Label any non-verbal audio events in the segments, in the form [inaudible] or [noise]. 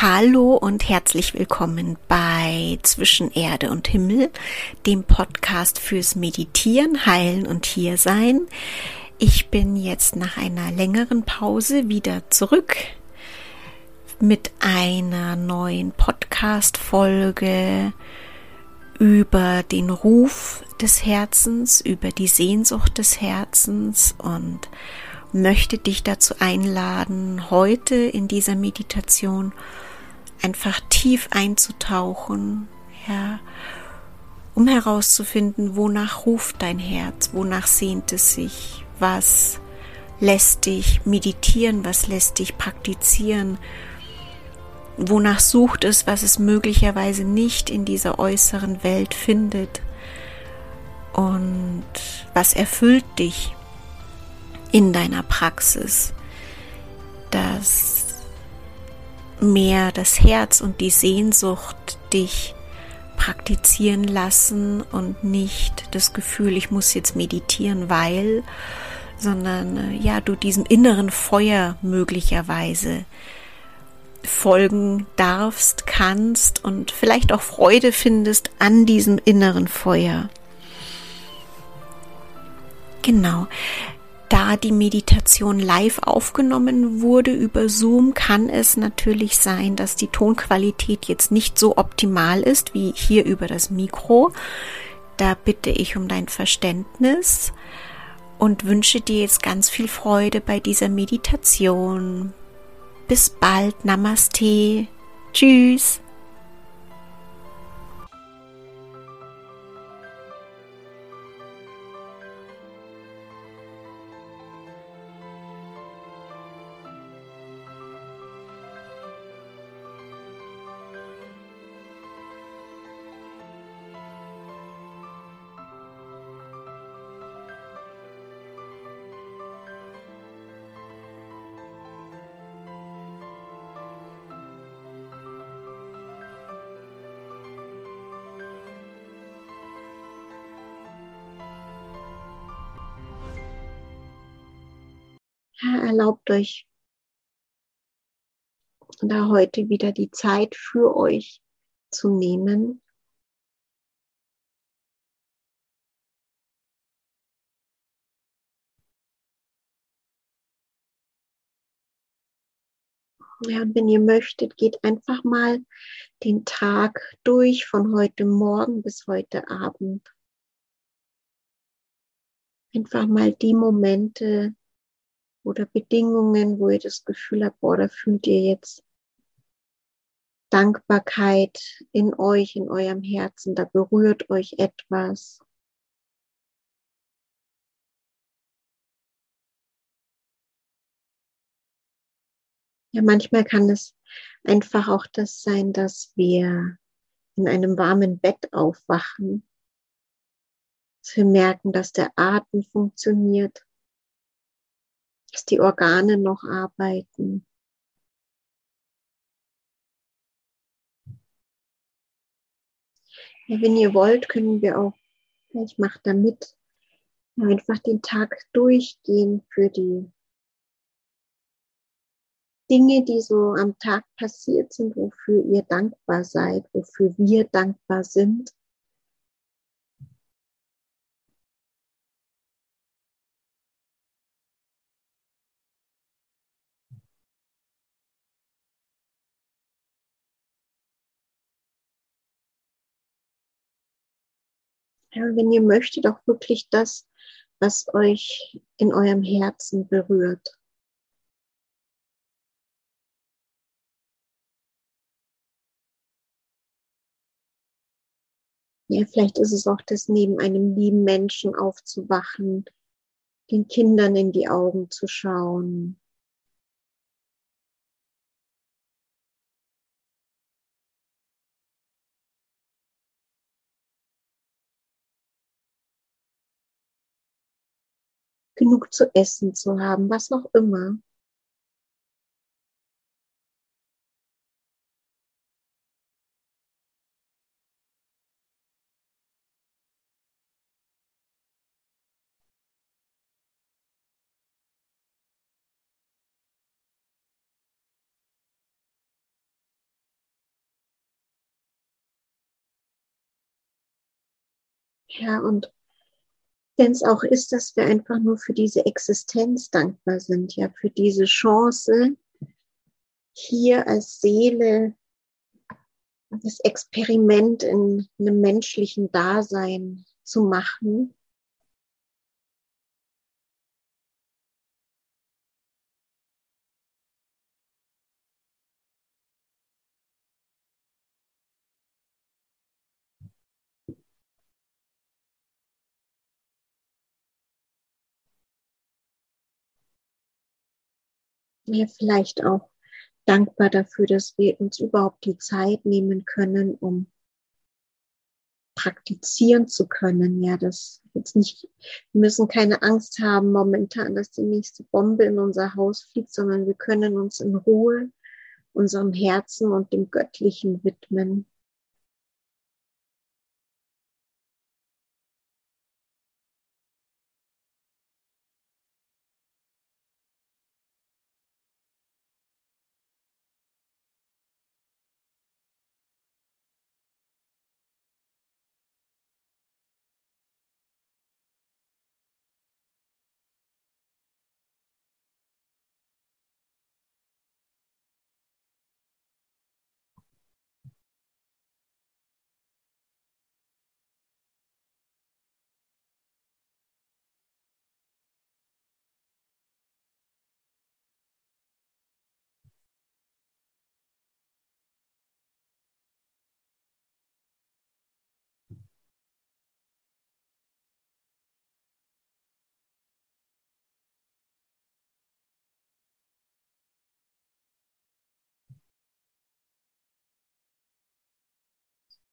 Hallo und herzlich willkommen bei Zwischen Erde und Himmel, dem Podcast fürs Meditieren, Heilen und Hiersein. Ich bin jetzt nach einer längeren Pause wieder zurück mit einer neuen Podcast-Folge über den Ruf des Herzens, über die Sehnsucht des Herzens und möchte dich dazu einladen, heute in dieser Meditation einfach tief einzutauchen, ja, um herauszufinden, wonach ruft dein Herz, wonach sehnt es sich, was lässt dich meditieren, was lässt dich praktizieren, wonach sucht es, was es möglicherweise nicht in dieser äußeren Welt findet und was erfüllt dich in deiner Praxis, dass mehr das Herz und die Sehnsucht dich praktizieren lassen und nicht das Gefühl, ich muss jetzt meditieren, weil, sondern äh, ja, du diesem inneren Feuer möglicherweise folgen darfst, kannst und vielleicht auch Freude findest an diesem inneren Feuer. Genau die Meditation live aufgenommen wurde über Zoom, kann es natürlich sein, dass die Tonqualität jetzt nicht so optimal ist wie hier über das Mikro. Da bitte ich um dein Verständnis und wünsche dir jetzt ganz viel Freude bei dieser Meditation. Bis bald, Namaste. Tschüss. Erlaubt euch da heute wieder die Zeit für euch zu nehmen. Ja, und wenn ihr möchtet, geht einfach mal den Tag durch von heute Morgen bis heute Abend. Einfach mal die Momente oder Bedingungen, wo ihr das Gefühl habt, boah, da fühlt ihr jetzt Dankbarkeit in euch, in eurem Herzen, da berührt euch etwas. Ja, manchmal kann es einfach auch das sein, dass wir in einem warmen Bett aufwachen, dass wir merken, dass der Atem funktioniert, dass die Organe noch arbeiten. Ja, wenn ihr wollt, können wir auch, ich mache da mit, einfach den Tag durchgehen für die Dinge, die so am Tag passiert sind, wofür ihr dankbar seid, wofür wir dankbar sind. Ja, wenn ihr möchtet, auch wirklich das, was euch in eurem Herzen berührt. Ja, vielleicht ist es auch das, neben einem lieben Menschen aufzuwachen, den Kindern in die Augen zu schauen, genug zu essen zu haben, was auch immer. Ja, und wenn es auch ist, dass wir einfach nur für diese Existenz dankbar sind, ja, für diese Chance, hier als Seele das Experiment in einem menschlichen Dasein zu machen. Ja, vielleicht auch dankbar dafür, dass wir uns überhaupt die Zeit nehmen können, um praktizieren zu können. Ja, das jetzt nicht, wir müssen keine Angst haben momentan, dass die nächste Bombe in unser Haus fliegt, sondern wir können uns in Ruhe unserem Herzen und dem Göttlichen widmen.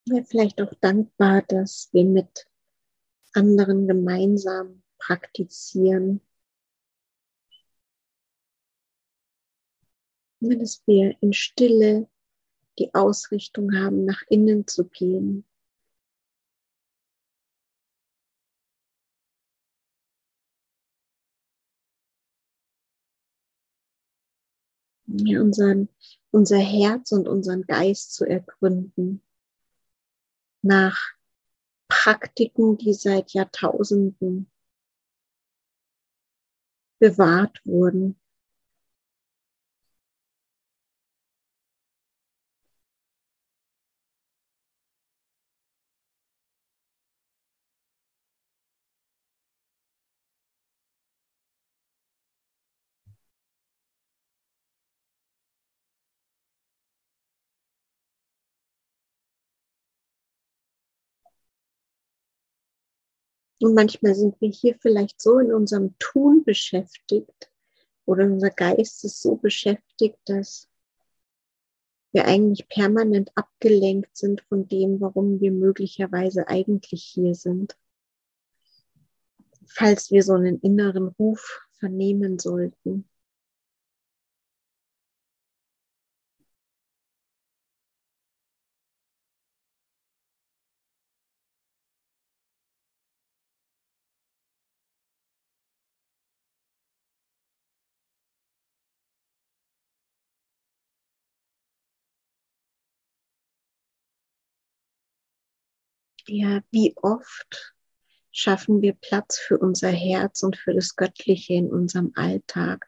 Wir vielleicht auch dankbar, dass wir mit anderen gemeinsam praktizieren. Dass wir in Stille die Ausrichtung haben, nach innen zu gehen. Ja, unseren, unser Herz und unseren Geist zu ergründen nach Praktiken, die seit Jahrtausenden bewahrt wurden. Und manchmal sind wir hier vielleicht so in unserem Tun beschäftigt oder unser Geist ist so beschäftigt, dass wir eigentlich permanent abgelenkt sind von dem, warum wir möglicherweise eigentlich hier sind. Falls wir so einen inneren Ruf vernehmen sollten. Ja, wie oft schaffen wir Platz für unser Herz und für das Göttliche in unserem Alltag.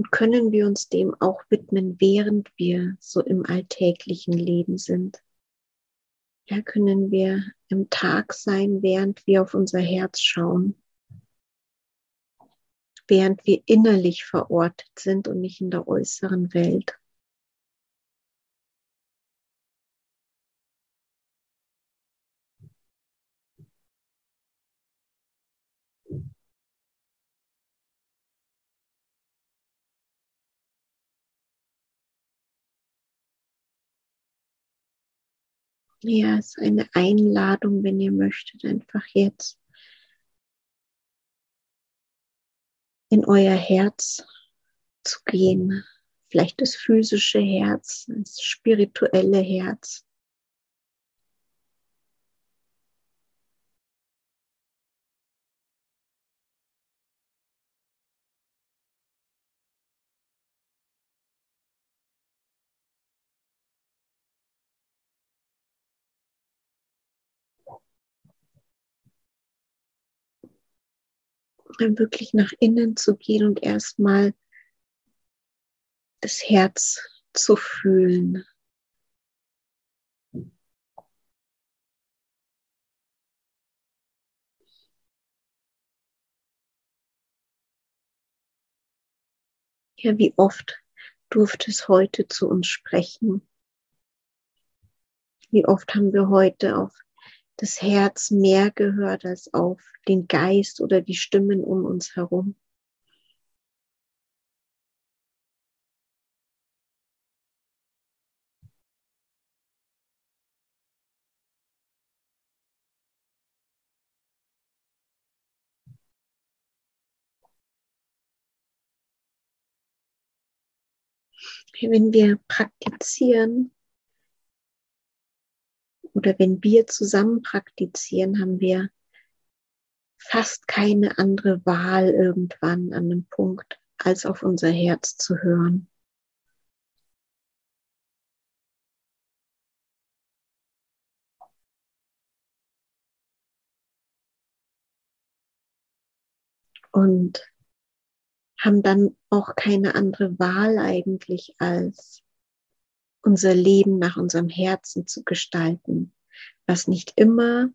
Und können wir uns dem auch widmen, während wir so im alltäglichen Leben sind? Ja, können wir im Tag sein, während wir auf unser Herz schauen, während wir innerlich verortet sind und nicht in der äußeren Welt. Ja, es ist eine Einladung, wenn ihr möchtet, einfach jetzt in euer Herz zu gehen. Vielleicht das physische Herz, das spirituelle Herz. Dann wirklich nach innen zu gehen und erstmal das Herz zu fühlen. Ja, wie oft durfte es heute zu uns sprechen? Wie oft haben wir heute auf das Herz mehr gehört als auf den Geist oder die Stimmen um uns herum? wenn wir praktizieren oder wenn wir zusammen praktizieren, haben wir fast keine andere Wahl irgendwann an einem Punkt, als auf unser Herz zu hören. Und haben dann auch keine andere Wahl eigentlich, als unser Leben nach unserem Herzen zu gestalten, was nicht immer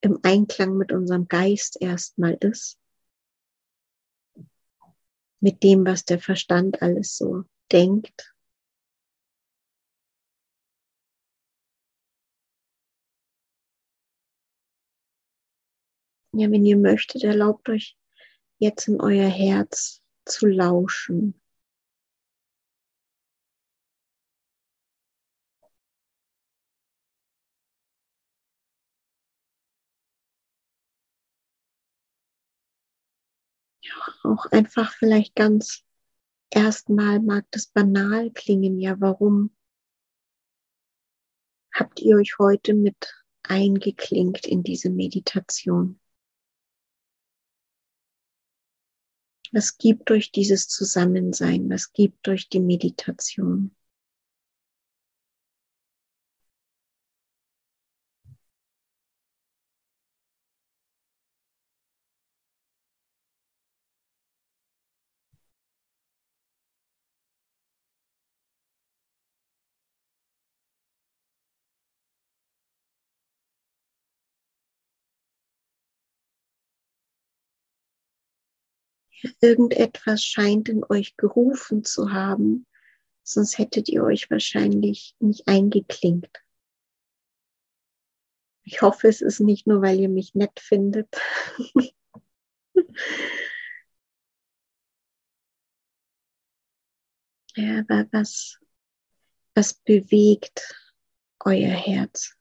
im Einklang mit unserem Geist erstmal ist, mit dem, was der Verstand alles so denkt. Ja, wenn ihr möchtet, erlaubt euch jetzt in euer Herz zu lauschen. Auch einfach vielleicht ganz erstmal mag das banal klingen, ja, warum habt ihr euch heute mit eingeklinkt in diese Meditation? Was gibt durch dieses Zusammensein? Was gibt durch die Meditation? Irgendetwas scheint in euch gerufen zu haben, sonst hättet ihr euch wahrscheinlich nicht eingeklinkt. Ich hoffe, es ist nicht nur, weil ihr mich nett findet. [laughs] ja, aber was, was bewegt euer Herz?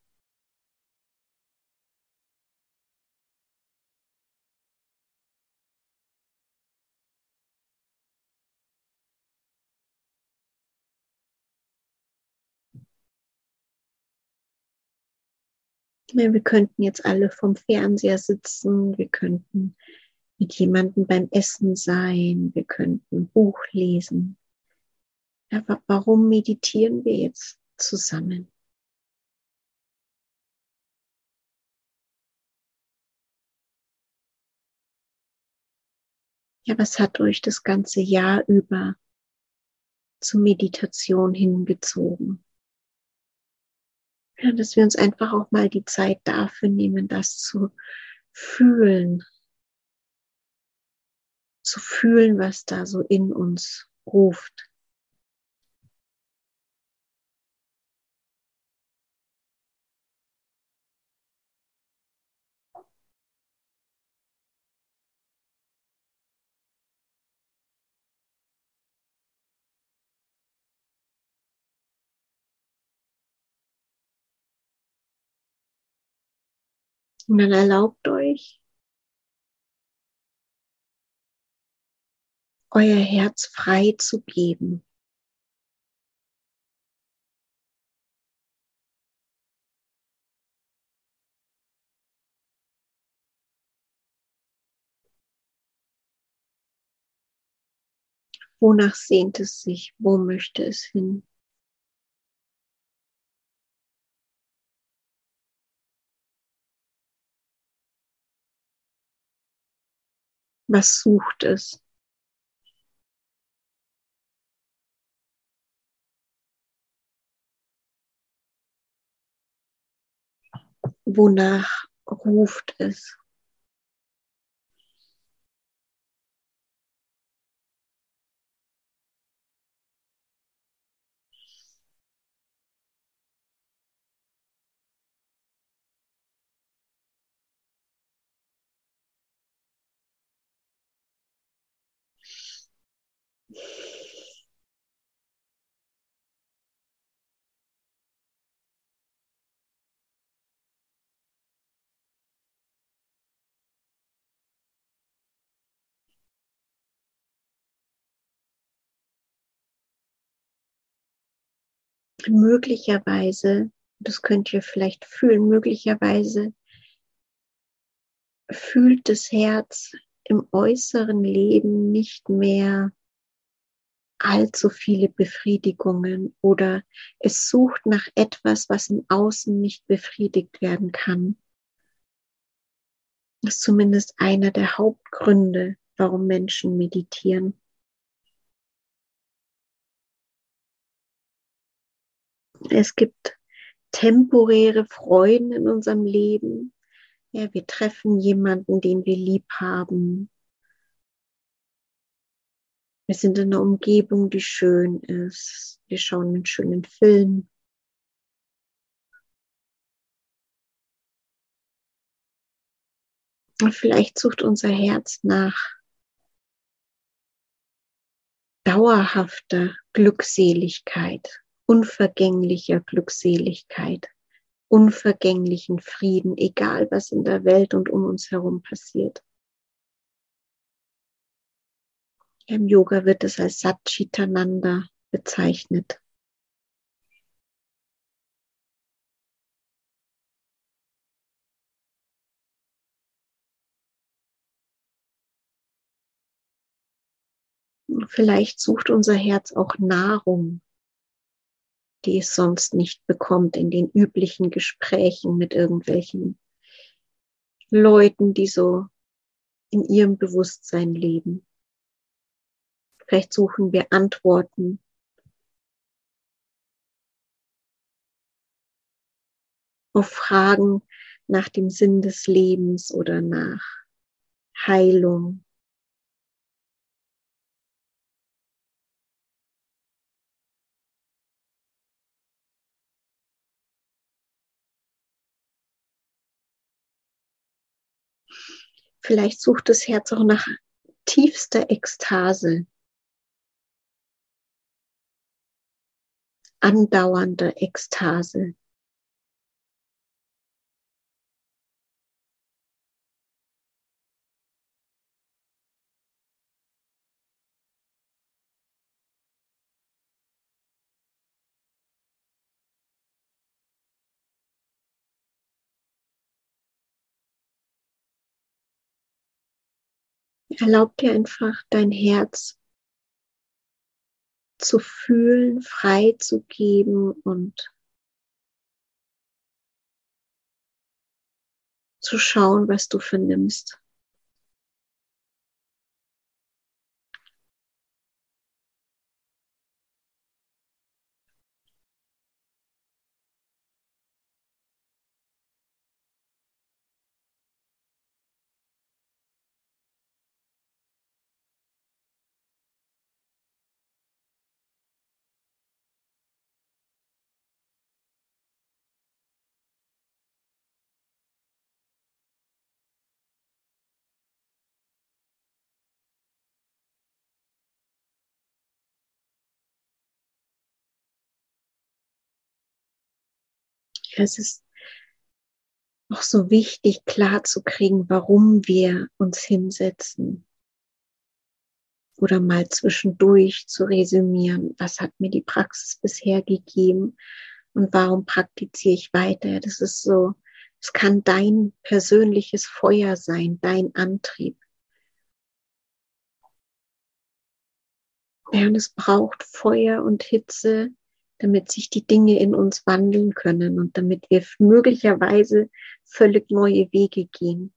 Wir könnten jetzt alle vom Fernseher sitzen, wir könnten mit jemandem beim Essen sein, wir könnten ein Buch lesen. Aber warum meditieren wir jetzt zusammen? Ja, was hat euch das ganze Jahr über zur Meditation hingezogen? Ja, dass wir uns einfach auch mal die Zeit dafür nehmen, das zu fühlen. Zu fühlen, was da so in uns ruft. Und dann erlaubt euch, euer Herz frei zu geben. Wonach sehnt es sich? Wo möchte es hin? Was sucht es? Wonach ruft es? Möglicherweise, das könnt ihr vielleicht fühlen, möglicherweise fühlt das Herz im äußeren Leben nicht mehr allzu viele Befriedigungen oder es sucht nach etwas, was im Außen nicht befriedigt werden kann. Das ist zumindest einer der Hauptgründe, warum Menschen meditieren. Es gibt temporäre Freuden in unserem Leben. Ja, wir treffen jemanden, den wir lieb haben. Wir sind in einer Umgebung, die schön ist. Wir schauen einen schönen Film. Und vielleicht sucht unser Herz nach dauerhafter Glückseligkeit unvergänglicher Glückseligkeit, unvergänglichen Frieden, egal was in der Welt und um uns herum passiert. Im Yoga wird es als Satchitananda bezeichnet. Vielleicht sucht unser Herz auch Nahrung die es sonst nicht bekommt in den üblichen Gesprächen mit irgendwelchen Leuten, die so in ihrem Bewusstsein leben. Vielleicht suchen wir Antworten auf Fragen nach dem Sinn des Lebens oder nach Heilung Vielleicht sucht das Herz auch nach tiefster Ekstase, andauernder Ekstase. Erlaub dir einfach dein Herz zu fühlen, frei zu geben und zu schauen, was du vernimmst. Es ist auch so wichtig, klar zu kriegen, warum wir uns hinsetzen. Oder mal zwischendurch zu resümieren, was hat mir die Praxis bisher gegeben und warum praktiziere ich weiter. Das ist so, es kann dein persönliches Feuer sein, dein Antrieb. Ja, und es braucht Feuer und Hitze, damit sich die Dinge in uns wandeln können und damit wir möglicherweise völlig neue Wege gehen.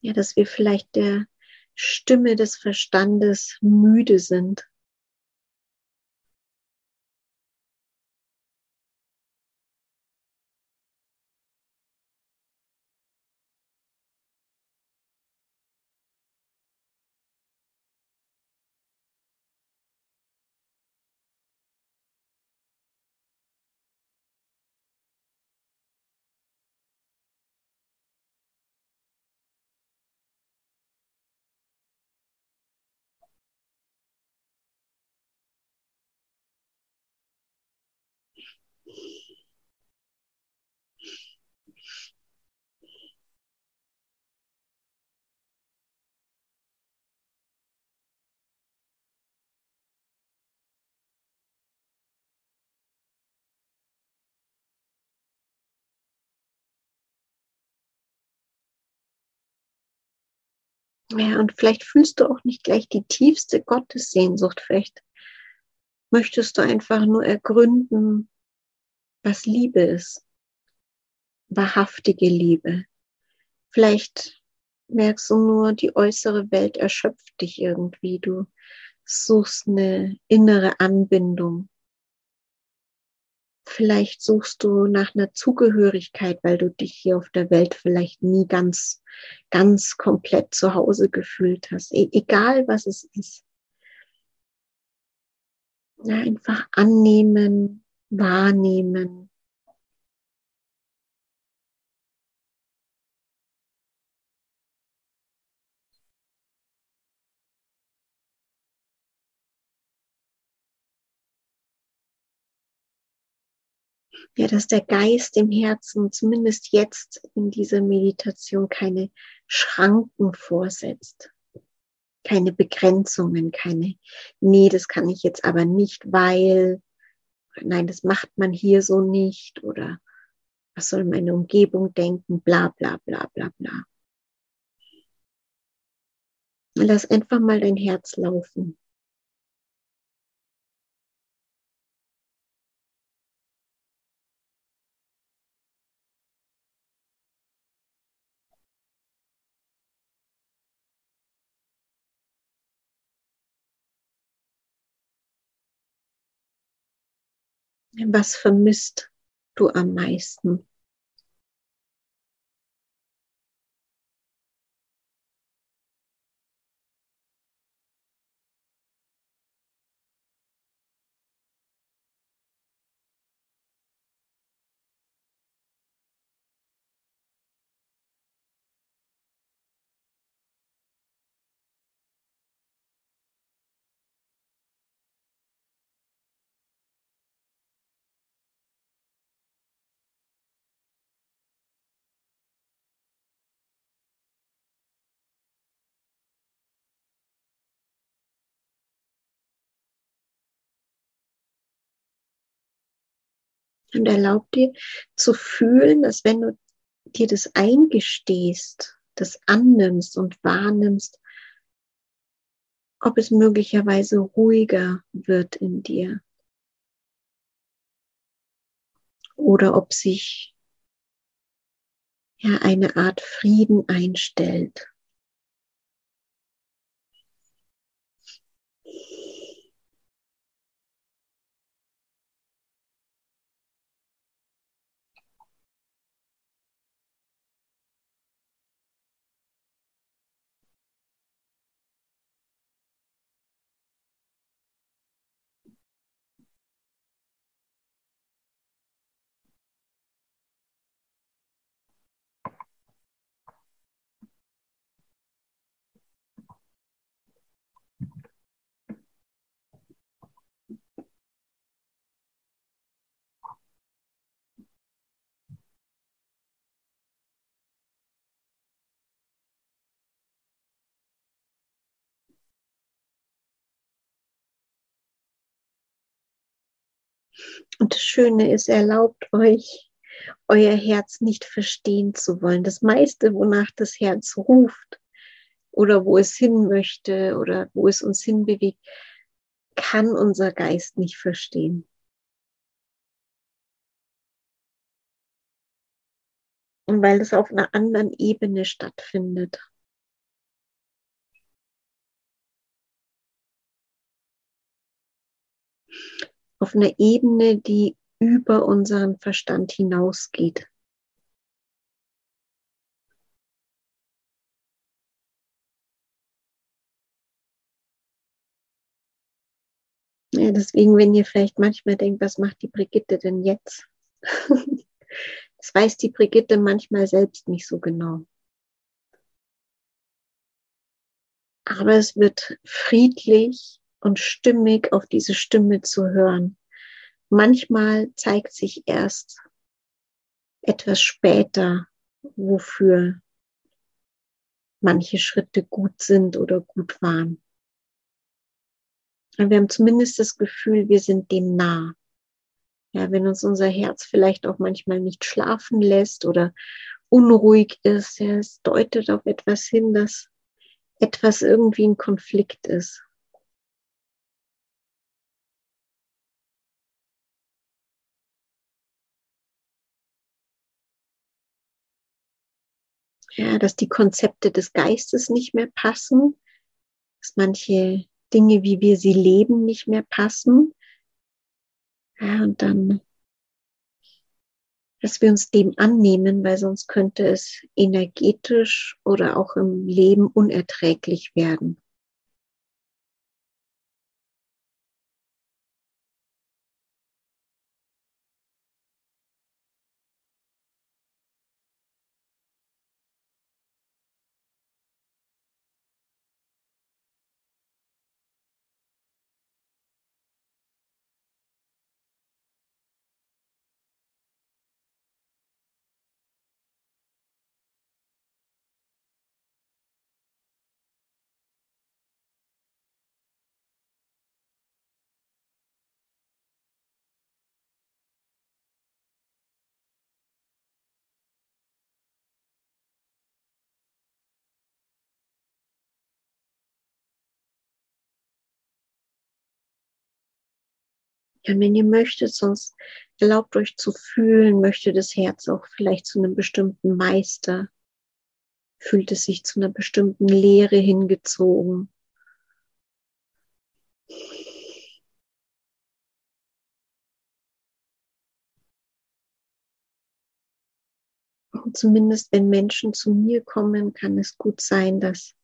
Ja, dass wir vielleicht der Stimme des Verstandes müde sind. Ja, und vielleicht fühlst du auch nicht gleich die tiefste Gottessehnsucht. Vielleicht möchtest du einfach nur ergründen, was Liebe ist. Wahrhaftige Liebe. Vielleicht merkst du nur, die äußere Welt erschöpft dich irgendwie. Du suchst eine innere Anbindung. Vielleicht suchst du nach einer Zugehörigkeit, weil du dich hier auf der Welt vielleicht nie ganz, ganz komplett zu Hause gefühlt hast. E egal was es ist. Ja, einfach annehmen, wahrnehmen, ja, dass der Geist im Herzen zumindest jetzt in dieser Meditation keine Schranken vorsetzt, keine Begrenzungen, keine, nee, das kann ich jetzt aber nicht, weil, nein, das macht man hier so nicht oder was soll meine Umgebung denken, bla bla bla bla bla. Lass einfach mal dein Herz laufen. Was vermisst du am meisten? Und erlaub dir zu fühlen, dass wenn du dir das eingestehst, das annimmst und wahrnimmst, ob es möglicherweise ruhiger wird in dir. Oder ob sich ja eine Art Frieden einstellt. Und das Schöne ist, erlaubt euch, euer Herz nicht verstehen zu wollen. Das meiste, wonach das Herz ruft oder wo es hin möchte oder wo es uns hinbewegt, kann unser Geist nicht verstehen. Und weil es auf einer anderen Ebene stattfindet. Auf einer Ebene, die über unseren Verstand hinausgeht. Ja, deswegen, wenn ihr vielleicht manchmal denkt, was macht die Brigitte denn jetzt? [laughs] das weiß die Brigitte manchmal selbst nicht so genau. Aber es wird friedlich und stimmig auf diese Stimme zu hören. Manchmal zeigt sich erst etwas später, wofür manche Schritte gut sind oder gut waren. Wir haben zumindest das Gefühl, wir sind dem nah. Ja, wenn uns unser Herz vielleicht auch manchmal nicht schlafen lässt oder unruhig ist, ja, es deutet auf etwas hin, dass etwas irgendwie ein Konflikt ist. Ja, dass die Konzepte des Geistes nicht mehr passen, dass manche Dinge, wie wir sie leben, nicht mehr passen. Ja, und dann, dass wir uns dem annehmen, weil sonst könnte es energetisch oder auch im Leben unerträglich werden. Ja, wenn ihr möchtet, sonst erlaubt euch zu fühlen, möchte das Herz auch vielleicht zu einem bestimmten Meister, fühlt es sich zu einer bestimmten Lehre hingezogen. Und zumindest wenn Menschen zu mir kommen, kann es gut sein, dass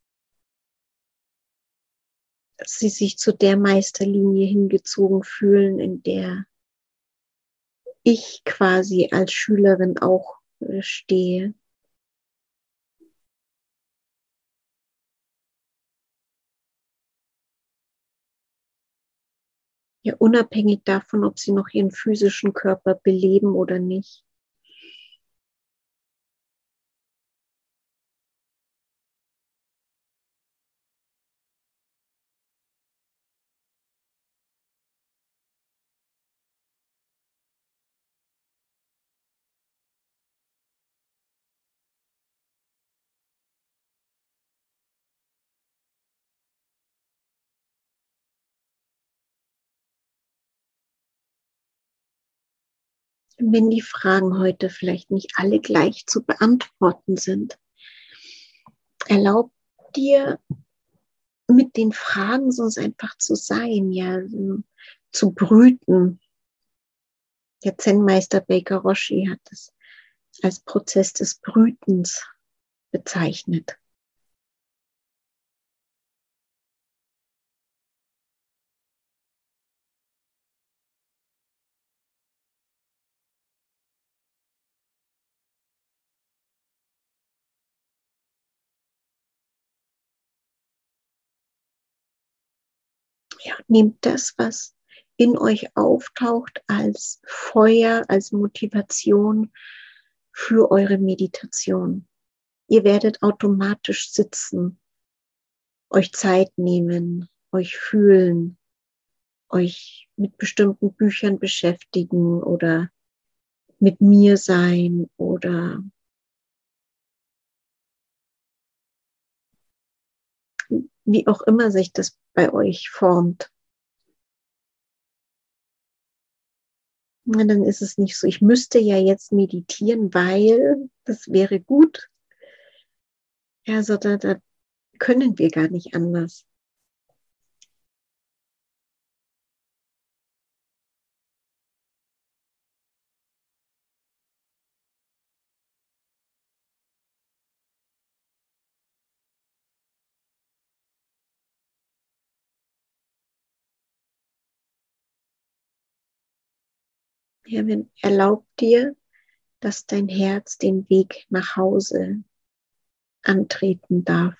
sie sich zu der Meisterlinie hingezogen fühlen, in der ich quasi als Schülerin auch äh, stehe. Ja, unabhängig davon, ob sie noch ihren physischen Körper beleben oder nicht. Wenn die Fragen heute vielleicht nicht alle gleich zu beantworten sind, erlaub dir mit den Fragen sonst einfach zu sein, ja, zu brüten. Der Zen-Meister Baker Roshi hat es als Prozess des Brütens bezeichnet. Nehmt das, was in euch auftaucht, als Feuer, als Motivation für eure Meditation. Ihr werdet automatisch sitzen, euch Zeit nehmen, euch fühlen, euch mit bestimmten Büchern beschäftigen oder mit mir sein oder wie auch immer sich das bei euch formt. Dann ist es nicht so, ich müsste ja jetzt meditieren, weil das wäre gut. Ja, so da, da können wir gar nicht anders. Wenn, erlaub dir, dass dein Herz den Weg nach Hause antreten darf.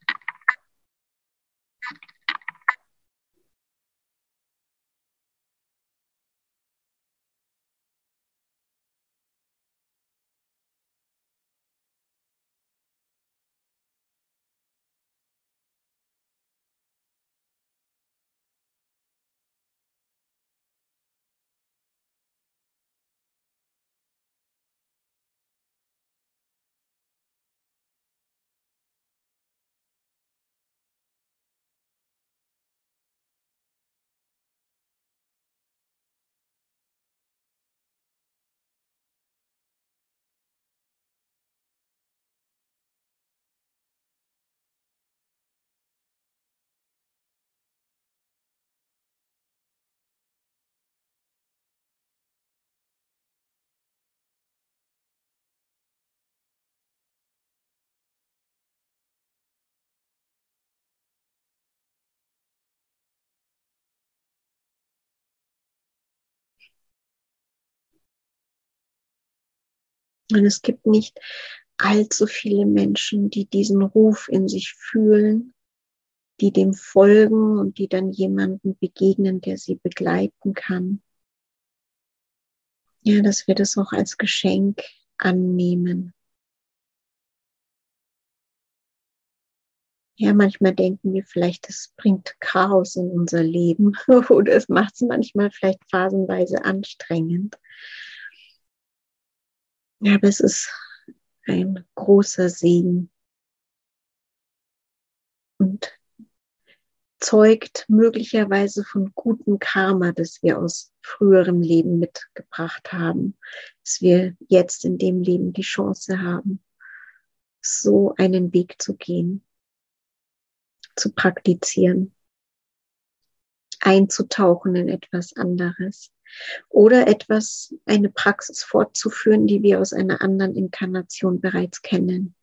Und es gibt nicht allzu viele Menschen, die diesen Ruf in sich fühlen, die dem folgen und die dann jemanden begegnen, der sie begleiten kann. Ja, dass wir das auch als Geschenk annehmen. Ja, manchmal denken wir vielleicht, das bringt Chaos in unser Leben [laughs] oder es macht es manchmal vielleicht phasenweise anstrengend. Ja, aber es ist ein großer Segen. Und zeugt möglicherweise von gutem Karma, das wir aus früherem Leben mitgebracht haben, dass wir jetzt in dem Leben die Chance haben, so einen Weg zu gehen, zu praktizieren, einzutauchen in etwas anderes oder etwas, eine Praxis fortzuführen, die wir aus einer anderen Inkarnation bereits kennen.